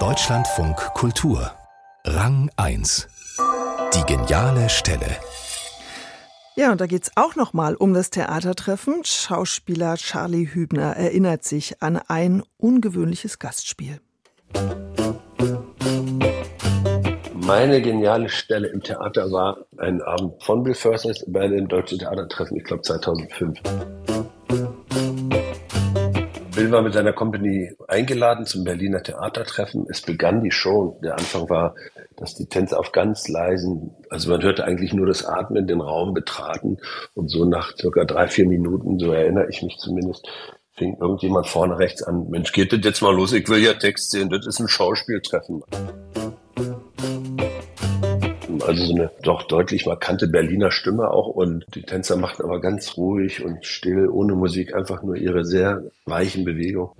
Deutschlandfunk Kultur Rang 1 Die geniale Stelle ja, und da geht es auch nochmal um das Theatertreffen. Schauspieler Charlie Hübner erinnert sich an ein ungewöhnliches Gastspiel. Meine geniale Stelle im Theater war ein Abend von Bill Försters bei dem Deutschen Theatertreffen, ich glaube 2005. Bill war mit seiner Company eingeladen zum Berliner Theatertreffen. Es begann die Show. Der Anfang war, dass die Tänzer auf ganz leisen, also man hörte eigentlich nur das Atmen, den Raum betraten. Und so nach circa drei, vier Minuten, so erinnere ich mich zumindest, fing irgendjemand vorne rechts an, Mensch, geht das jetzt mal los, ich will ja Text sehen, das ist ein Schauspieltreffen also so eine doch deutlich markante Berliner Stimme auch und die Tänzer machten aber ganz ruhig und still, ohne Musik, einfach nur ihre sehr weichen Bewegungen.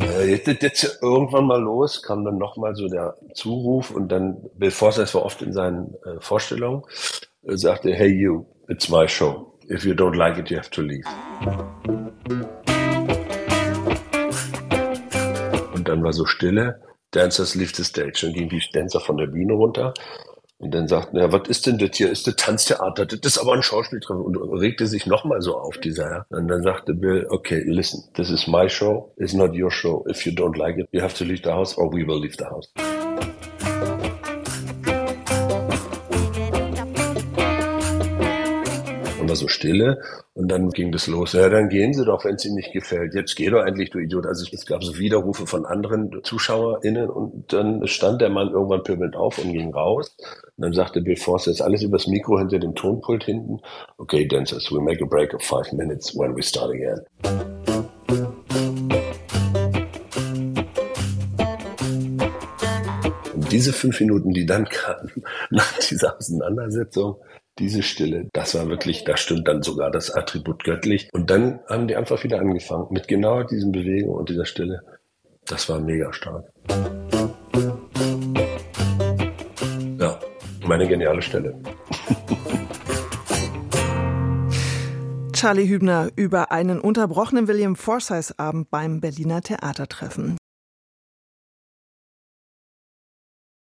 Äh, jetzt, jetzt irgendwann mal los, kam dann nochmal so der Zuruf und dann Bill Forsyth war oft in seinen äh, Vorstellungen, äh, sagte, hey you, it's my show. If you don't like it, you have to leave. Und dann war so Stille Dancers leave the stage. Dann gingen die Dancer von der Bühne runter und dann sagten, ja, was ist denn das hier? Ist das Tanztheater? Das ist aber ein Schauspieltreffen. Und regte sich nochmal so auf, dieser Herr. Und dann sagte Bill, okay, listen, this is my show, it's not your show. If you don't like it, you have to leave the house or we will leave the house. war so Stille und dann ging das los. Ja, dann gehen Sie doch, wenn es Ihnen nicht gefällt. Jetzt geh doch endlich, du Idiot. Also es gab so Widerrufe von anderen ZuschauerInnen und dann stand der Mann irgendwann pöbelnd auf und ging raus. Und dann sagte Bill Forster, jetzt alles übers Mikro hinter dem Tonpult hinten. Okay, dancers, we make a break of five minutes when we start again. Und diese fünf Minuten, die dann kamen nach dieser Auseinandersetzung, diese Stille, das war wirklich, da stimmt dann sogar das Attribut göttlich. Und dann haben die einfach wieder angefangen mit genau diesen Bewegungen und dieser Stille. Das war mega stark. Ja, meine geniale Stelle. Charlie Hübner über einen unterbrochenen William Forsyth-Abend beim Berliner Theatertreffen.